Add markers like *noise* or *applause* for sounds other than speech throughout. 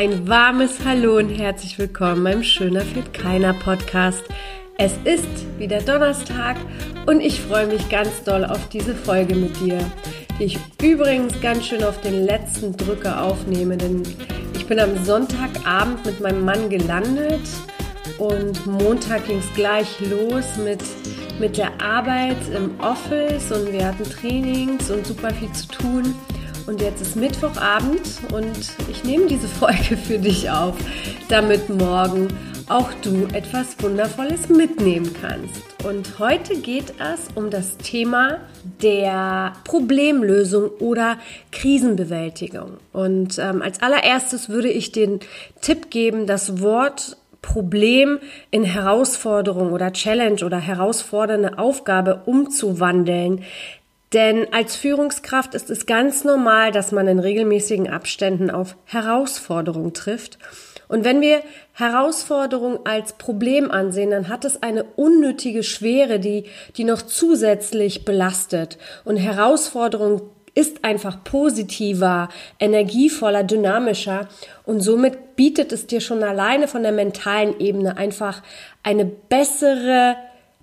Ein warmes Hallo und herzlich willkommen beim Schöner Fit Keiner Podcast. Es ist wieder Donnerstag und ich freue mich ganz doll auf diese Folge mit dir, die ich übrigens ganz schön auf den letzten Drücker aufnehme, denn ich bin am Sonntagabend mit meinem Mann gelandet und Montag ging es gleich los mit, mit der Arbeit im Office und wir hatten Trainings und super viel zu tun. Und jetzt ist Mittwochabend und ich nehme diese Folge für dich auf, damit morgen auch du etwas Wundervolles mitnehmen kannst. Und heute geht es um das Thema der Problemlösung oder Krisenbewältigung. Und ähm, als allererstes würde ich den Tipp geben, das Wort Problem in Herausforderung oder Challenge oder herausfordernde Aufgabe umzuwandeln. Denn als Führungskraft ist es ganz normal, dass man in regelmäßigen Abständen auf Herausforderungen trifft. Und wenn wir Herausforderung als Problem ansehen, dann hat es eine unnötige Schwere, die, die noch zusätzlich belastet. Und Herausforderung ist einfach positiver, energievoller, dynamischer und somit bietet es dir schon alleine von der mentalen Ebene einfach eine bessere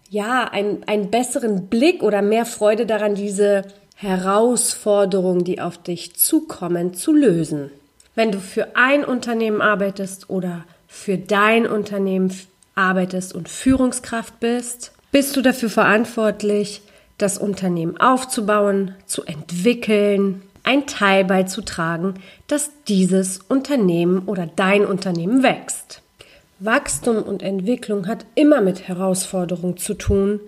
ja, ein, einen besseren Blick oder mehr Freude daran, diese Herausforderungen, die auf dich zukommen, zu lösen. Wenn du für ein Unternehmen arbeitest oder für dein Unternehmen arbeitest und Führungskraft bist, bist du dafür verantwortlich, das Unternehmen aufzubauen, zu entwickeln, ein Teil beizutragen, dass dieses Unternehmen oder dein Unternehmen wächst. Wachstum und Entwicklung hat immer mit Herausforderungen zu tun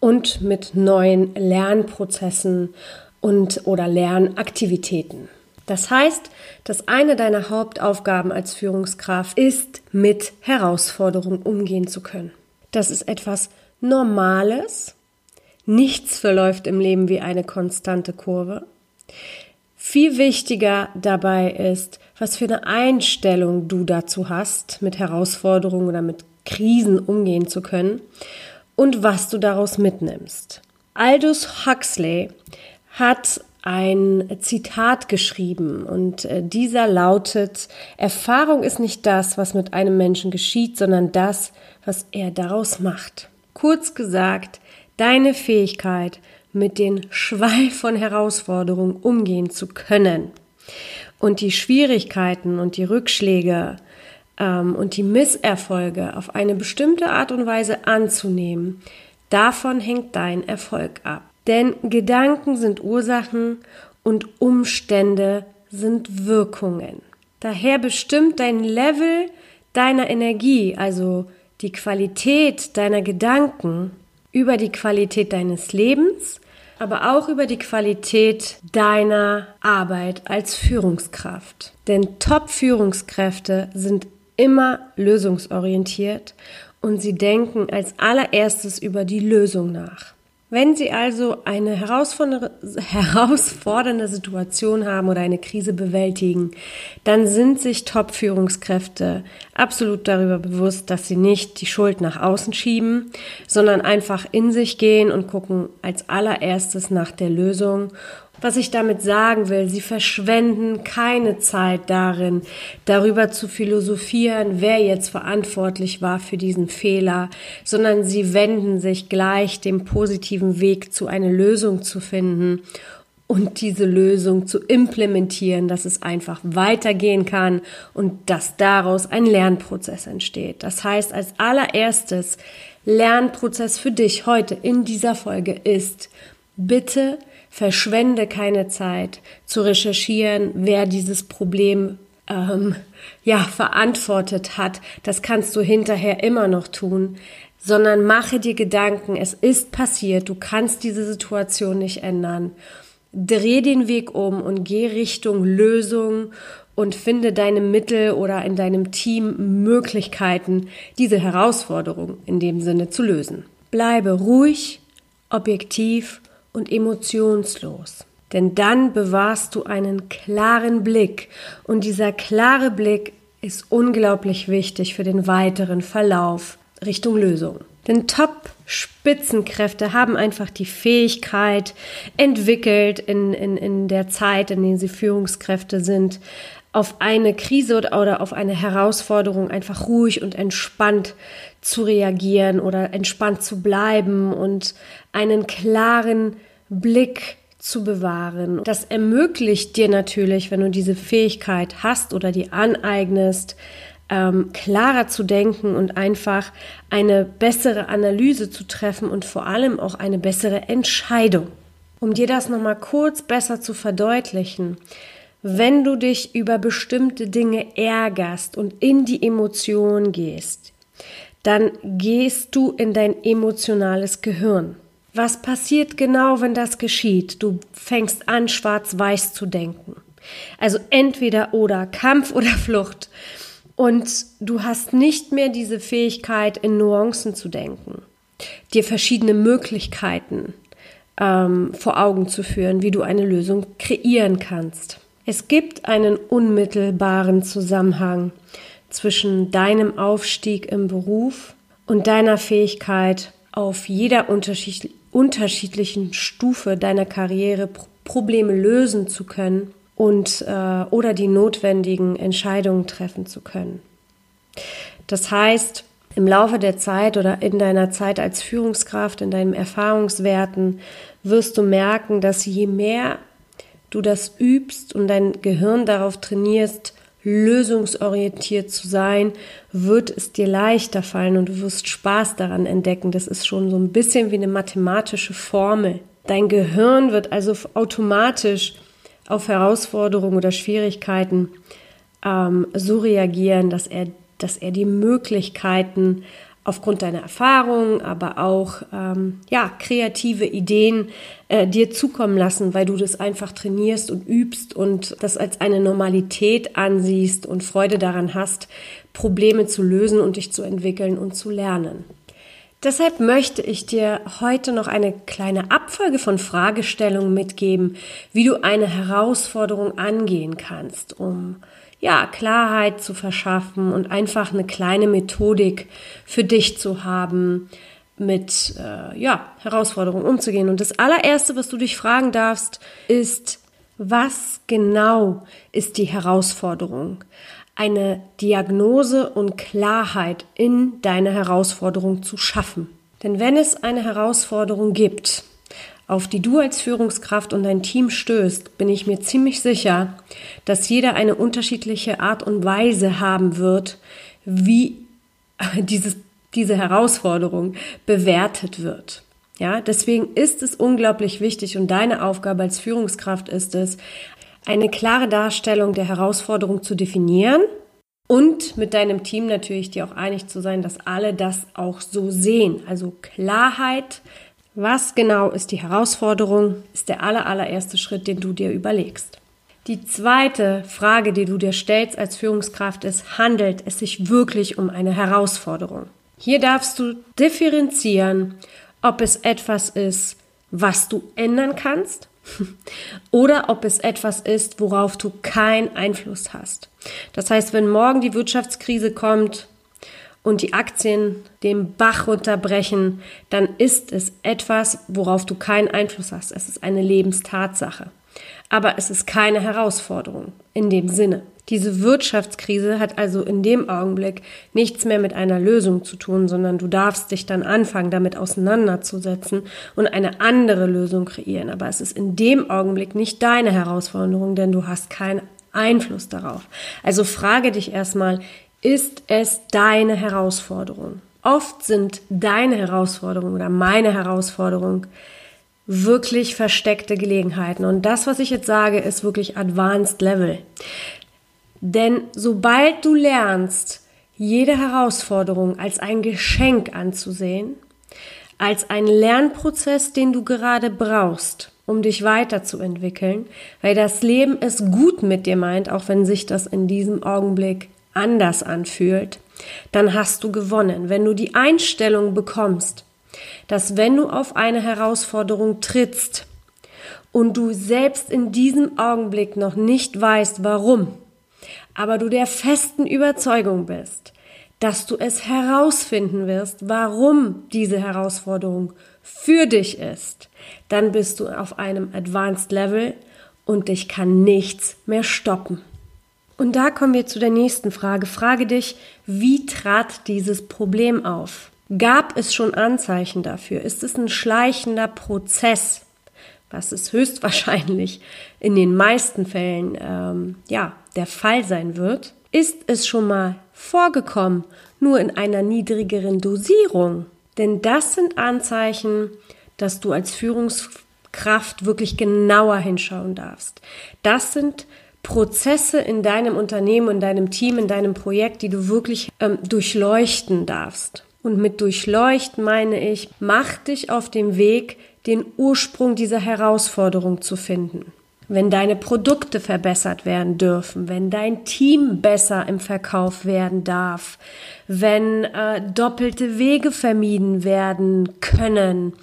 und mit neuen Lernprozessen und oder Lernaktivitäten. Das heißt, dass eine deiner Hauptaufgaben als Führungskraft ist, mit Herausforderungen umgehen zu können. Das ist etwas Normales. Nichts verläuft im Leben wie eine konstante Kurve. Viel wichtiger dabei ist, was für eine Einstellung du dazu hast, mit Herausforderungen oder mit Krisen umgehen zu können und was du daraus mitnimmst. Aldous Huxley hat ein Zitat geschrieben und äh, dieser lautet, Erfahrung ist nicht das, was mit einem Menschen geschieht, sondern das, was er daraus macht. Kurz gesagt, deine Fähigkeit, mit den Schwall von Herausforderungen umgehen zu können und die Schwierigkeiten und die Rückschläge ähm, und die Misserfolge auf eine bestimmte Art und Weise anzunehmen, davon hängt dein Erfolg ab. Denn Gedanken sind Ursachen und Umstände sind Wirkungen. Daher bestimmt dein Level deiner Energie, also die Qualität deiner Gedanken, über die Qualität deines Lebens aber auch über die Qualität deiner Arbeit als Führungskraft. Denn Top-Führungskräfte sind immer lösungsorientiert und sie denken als allererstes über die Lösung nach. Wenn Sie also eine herausfordernde Situation haben oder eine Krise bewältigen, dann sind sich Top-Führungskräfte absolut darüber bewusst, dass sie nicht die Schuld nach außen schieben, sondern einfach in sich gehen und gucken als allererstes nach der Lösung was ich damit sagen will, sie verschwenden keine Zeit darin, darüber zu philosophieren, wer jetzt verantwortlich war für diesen Fehler, sondern sie wenden sich gleich dem positiven Weg zu einer Lösung zu finden und diese Lösung zu implementieren, dass es einfach weitergehen kann und dass daraus ein Lernprozess entsteht. Das heißt, als allererstes Lernprozess für dich heute in dieser Folge ist, bitte verschwende keine Zeit zu recherchieren, wer dieses Problem ähm, ja verantwortet hat. Das kannst du hinterher immer noch tun, sondern mache dir Gedanken. Es ist passiert. Du kannst diese Situation nicht ändern. Dreh den Weg um und geh Richtung Lösung und finde deine Mittel oder in deinem Team Möglichkeiten, diese Herausforderung in dem Sinne zu lösen. Bleibe ruhig, objektiv und emotionslos. Denn dann bewahrst du einen klaren Blick und dieser klare Blick ist unglaublich wichtig für den weiteren Verlauf Richtung Lösung. Denn Top-Spitzenkräfte haben einfach die Fähigkeit entwickelt in, in, in der Zeit, in der sie Führungskräfte sind, auf eine Krise oder auf eine Herausforderung einfach ruhig und entspannt zu reagieren oder entspannt zu bleiben und einen klaren Blick zu bewahren. Das ermöglicht dir natürlich, wenn du diese Fähigkeit hast oder die aneignest, ähm, klarer zu denken und einfach eine bessere Analyse zu treffen und vor allem auch eine bessere Entscheidung. Um dir das nochmal kurz besser zu verdeutlichen, wenn du dich über bestimmte Dinge ärgerst und in die Emotion gehst, dann gehst du in dein emotionales Gehirn. Was passiert genau, wenn das geschieht? Du fängst an, schwarz-weiß zu denken. Also entweder oder, Kampf oder *laughs* Flucht. Und du hast nicht mehr diese Fähigkeit, in Nuancen zu denken, dir verschiedene Möglichkeiten ähm, vor Augen zu führen, wie du eine Lösung kreieren kannst. Es gibt einen unmittelbaren Zusammenhang zwischen deinem Aufstieg im Beruf und deiner Fähigkeit, auf jeder unterschiedlichen Stufe deiner Karriere Probleme lösen zu können und äh, oder die notwendigen Entscheidungen treffen zu können. Das heißt, im Laufe der Zeit oder in deiner Zeit als Führungskraft, in deinen Erfahrungswerten, wirst du merken, dass je mehr du das übst und dein Gehirn darauf trainierst, lösungsorientiert zu sein, wird es dir leichter fallen und du wirst Spaß daran entdecken. Das ist schon so ein bisschen wie eine mathematische Formel. Dein Gehirn wird also automatisch auf Herausforderungen oder Schwierigkeiten ähm, so reagieren, dass er, dass er die Möglichkeiten aufgrund deiner Erfahrungen, aber auch ähm, ja kreative Ideen äh, dir zukommen lassen, weil du das einfach trainierst und übst und das als eine Normalität ansiehst und Freude daran hast, Probleme zu lösen und dich zu entwickeln und zu lernen. Deshalb möchte ich dir heute noch eine kleine Abfolge von Fragestellungen mitgeben, wie du eine Herausforderung angehen kannst, um ja, Klarheit zu verschaffen und einfach eine kleine Methodik für dich zu haben, mit äh, ja, Herausforderungen umzugehen. Und das allererste, was du dich fragen darfst, ist, was genau ist die Herausforderung? Eine Diagnose und Klarheit in deine Herausforderung zu schaffen. Denn wenn es eine Herausforderung gibt, auf die du als Führungskraft und dein Team stößt, bin ich mir ziemlich sicher, dass jeder eine unterschiedliche Art und Weise haben wird, wie *laughs* dieses, diese Herausforderung bewertet wird. Ja, deswegen ist es unglaublich wichtig und deine Aufgabe als Führungskraft ist es, eine klare Darstellung der Herausforderung zu definieren und mit deinem Team natürlich dir auch einig zu sein, dass alle das auch so sehen. Also Klarheit, was genau ist die Herausforderung, ist der aller, allererste Schritt, den du dir überlegst. Die zweite Frage, die du dir stellst als Führungskraft ist, handelt es sich wirklich um eine Herausforderung? Hier darfst du differenzieren, ob es etwas ist, was du ändern kannst *laughs* oder ob es etwas ist, worauf du keinen Einfluss hast. Das heißt, wenn morgen die Wirtschaftskrise kommt, und die Aktien den Bach runterbrechen, dann ist es etwas, worauf du keinen Einfluss hast. Es ist eine Lebenstatsache. Aber es ist keine Herausforderung in dem Sinne. Diese Wirtschaftskrise hat also in dem Augenblick nichts mehr mit einer Lösung zu tun, sondern du darfst dich dann anfangen, damit auseinanderzusetzen und eine andere Lösung kreieren. Aber es ist in dem Augenblick nicht deine Herausforderung, denn du hast keinen Einfluss darauf. Also frage dich erstmal, ist es deine Herausforderung. Oft sind deine Herausforderungen oder meine Herausforderung wirklich versteckte Gelegenheiten. Und das, was ich jetzt sage, ist wirklich Advanced Level. Denn sobald du lernst, jede Herausforderung als ein Geschenk anzusehen, als einen Lernprozess, den du gerade brauchst, um dich weiterzuentwickeln, weil das Leben es gut mit dir meint, auch wenn sich das in diesem Augenblick anders anfühlt, dann hast du gewonnen. Wenn du die Einstellung bekommst, dass wenn du auf eine Herausforderung trittst und du selbst in diesem Augenblick noch nicht weißt, warum, aber du der festen Überzeugung bist, dass du es herausfinden wirst, warum diese Herausforderung für dich ist, dann bist du auf einem Advanced Level und dich kann nichts mehr stoppen. Und da kommen wir zu der nächsten Frage. Frage dich, wie trat dieses Problem auf? Gab es schon Anzeichen dafür? Ist es ein schleichender Prozess? Was es höchstwahrscheinlich in den meisten Fällen ähm, ja der Fall sein wird. Ist es schon mal vorgekommen, nur in einer niedrigeren Dosierung? Denn das sind Anzeichen, dass du als Führungskraft wirklich genauer hinschauen darfst. Das sind Prozesse in deinem Unternehmen, in deinem Team, in deinem Projekt, die du wirklich ähm, durchleuchten darfst. Und mit durchleuchten meine ich, mach dich auf dem Weg, den Ursprung dieser Herausforderung zu finden. Wenn deine Produkte verbessert werden dürfen, wenn dein Team besser im Verkauf werden darf, wenn äh, doppelte Wege vermieden werden können,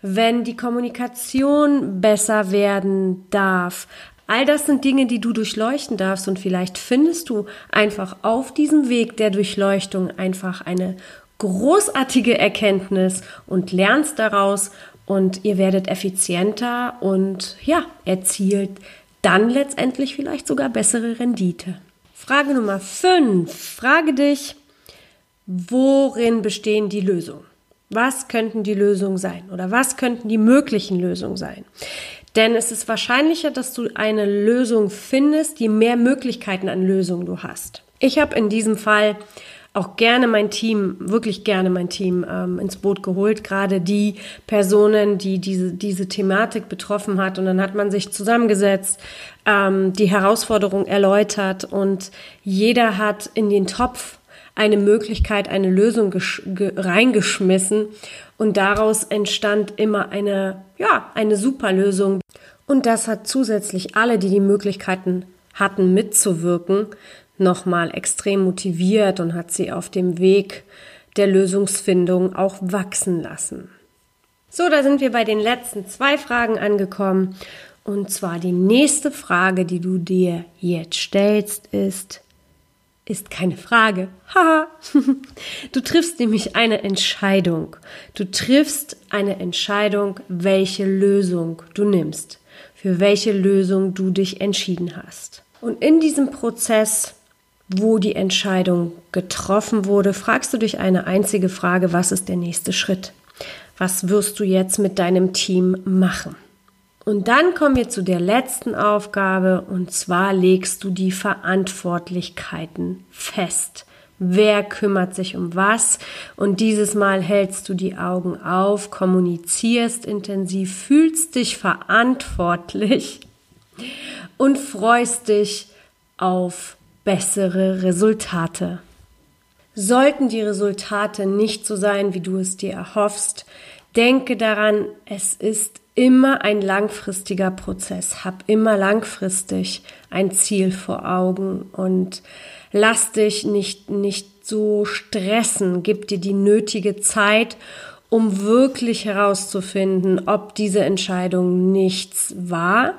wenn die Kommunikation besser werden darf, All das sind Dinge, die du durchleuchten darfst und vielleicht findest du einfach auf diesem Weg der Durchleuchtung einfach eine großartige Erkenntnis und lernst daraus und ihr werdet effizienter und ja, erzielt dann letztendlich vielleicht sogar bessere Rendite. Frage Nummer 5. Frage dich, worin bestehen die Lösungen? Was könnten die Lösungen sein oder was könnten die möglichen Lösungen sein? Denn es ist wahrscheinlicher, dass du eine Lösung findest, je mehr Möglichkeiten an Lösungen du hast. Ich habe in diesem Fall auch gerne mein Team, wirklich gerne mein Team ähm, ins Boot geholt, gerade die Personen, die diese, diese Thematik betroffen hat. Und dann hat man sich zusammengesetzt, ähm, die Herausforderung erläutert und jeder hat in den Topf eine Möglichkeit, eine Lösung reingeschmissen und daraus entstand immer eine, ja, eine super Lösung. Und das hat zusätzlich alle, die die Möglichkeiten hatten, mitzuwirken, nochmal extrem motiviert und hat sie auf dem Weg der Lösungsfindung auch wachsen lassen. So, da sind wir bei den letzten zwei Fragen angekommen. Und zwar die nächste Frage, die du dir jetzt stellst, ist, ist keine Frage. Haha. du triffst nämlich eine Entscheidung. Du triffst eine Entscheidung, welche Lösung du nimmst, für welche Lösung du dich entschieden hast. Und in diesem Prozess, wo die Entscheidung getroffen wurde, fragst du dich eine einzige Frage, was ist der nächste Schritt? Was wirst du jetzt mit deinem Team machen? Und dann kommen wir zu der letzten Aufgabe und zwar legst du die Verantwortlichkeiten fest. Wer kümmert sich um was? Und dieses Mal hältst du die Augen auf, kommunizierst intensiv, fühlst dich verantwortlich und freust dich auf bessere Resultate. Sollten die Resultate nicht so sein, wie du es dir erhoffst, denke daran, es ist immer ein langfristiger Prozess. Hab immer langfristig ein Ziel vor Augen und lass dich nicht, nicht so stressen. Gib dir die nötige Zeit, um wirklich herauszufinden, ob diese Entscheidung nichts war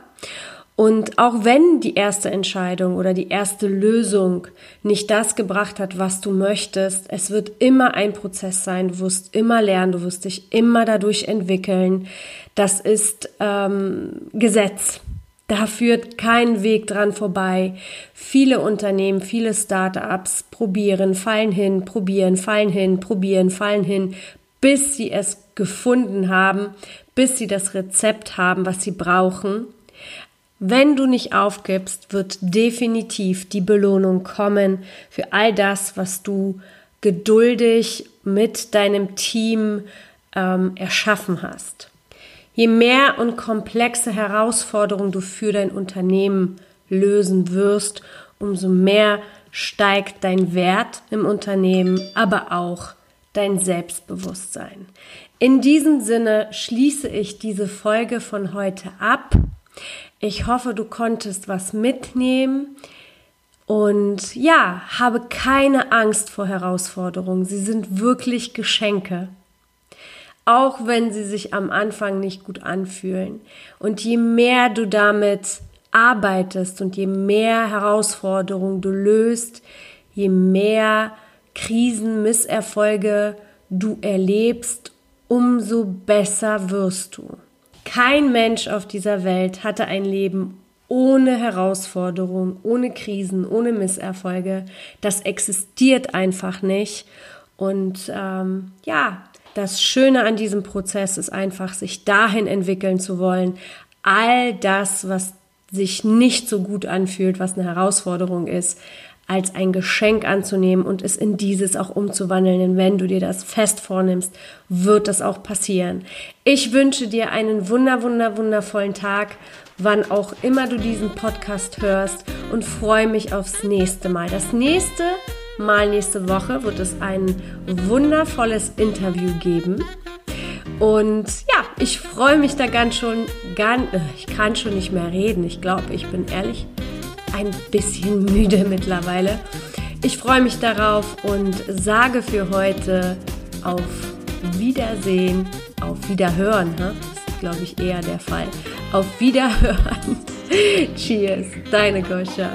und auch wenn die erste Entscheidung oder die erste Lösung nicht das gebracht hat, was du möchtest, es wird immer ein Prozess sein. Du wirst immer lernen, du wirst dich immer dadurch entwickeln. Das ist ähm, Gesetz. Da führt kein Weg dran vorbei. Viele Unternehmen, viele Startups probieren, fallen hin, probieren, fallen hin, probieren, fallen hin, bis sie es gefunden haben, bis sie das Rezept haben, was sie brauchen wenn du nicht aufgibst, wird definitiv die Belohnung kommen für all das, was du geduldig mit deinem Team ähm, erschaffen hast. Je mehr und komplexe Herausforderungen du für dein Unternehmen lösen wirst, umso mehr steigt dein Wert im Unternehmen, aber auch dein Selbstbewusstsein. In diesem Sinne schließe ich diese Folge von heute ab. Ich hoffe, du konntest was mitnehmen. Und ja, habe keine Angst vor Herausforderungen. Sie sind wirklich Geschenke. Auch wenn sie sich am Anfang nicht gut anfühlen. Und je mehr du damit arbeitest und je mehr Herausforderungen du löst, je mehr Krisen, Misserfolge du erlebst, umso besser wirst du. Kein Mensch auf dieser Welt hatte ein Leben ohne Herausforderung, ohne Krisen, ohne Misserfolge. Das existiert einfach nicht. Und ähm, ja, das Schöne an diesem Prozess ist einfach, sich dahin entwickeln zu wollen, all das, was sich nicht so gut anfühlt, was eine Herausforderung ist, als ein Geschenk anzunehmen und es in dieses auch umzuwandeln. Denn wenn du dir das fest vornimmst, wird das auch passieren. Ich wünsche dir einen wunder, wunder, wundervollen Tag, wann auch immer du diesen Podcast hörst und freue mich aufs nächste Mal. Das nächste Mal nächste Woche wird es ein wundervolles Interview geben. Und ja, ich freue mich da ganz schon, ganz, äh, ich kann schon nicht mehr reden. Ich glaube, ich bin ehrlich ein bisschen müde mittlerweile. Ich freue mich darauf und sage für heute auf Wiedersehen, auf Wiederhören. Das ist, glaube ich, eher der Fall. Auf Wiederhören. *laughs* Cheers, deine Goscha.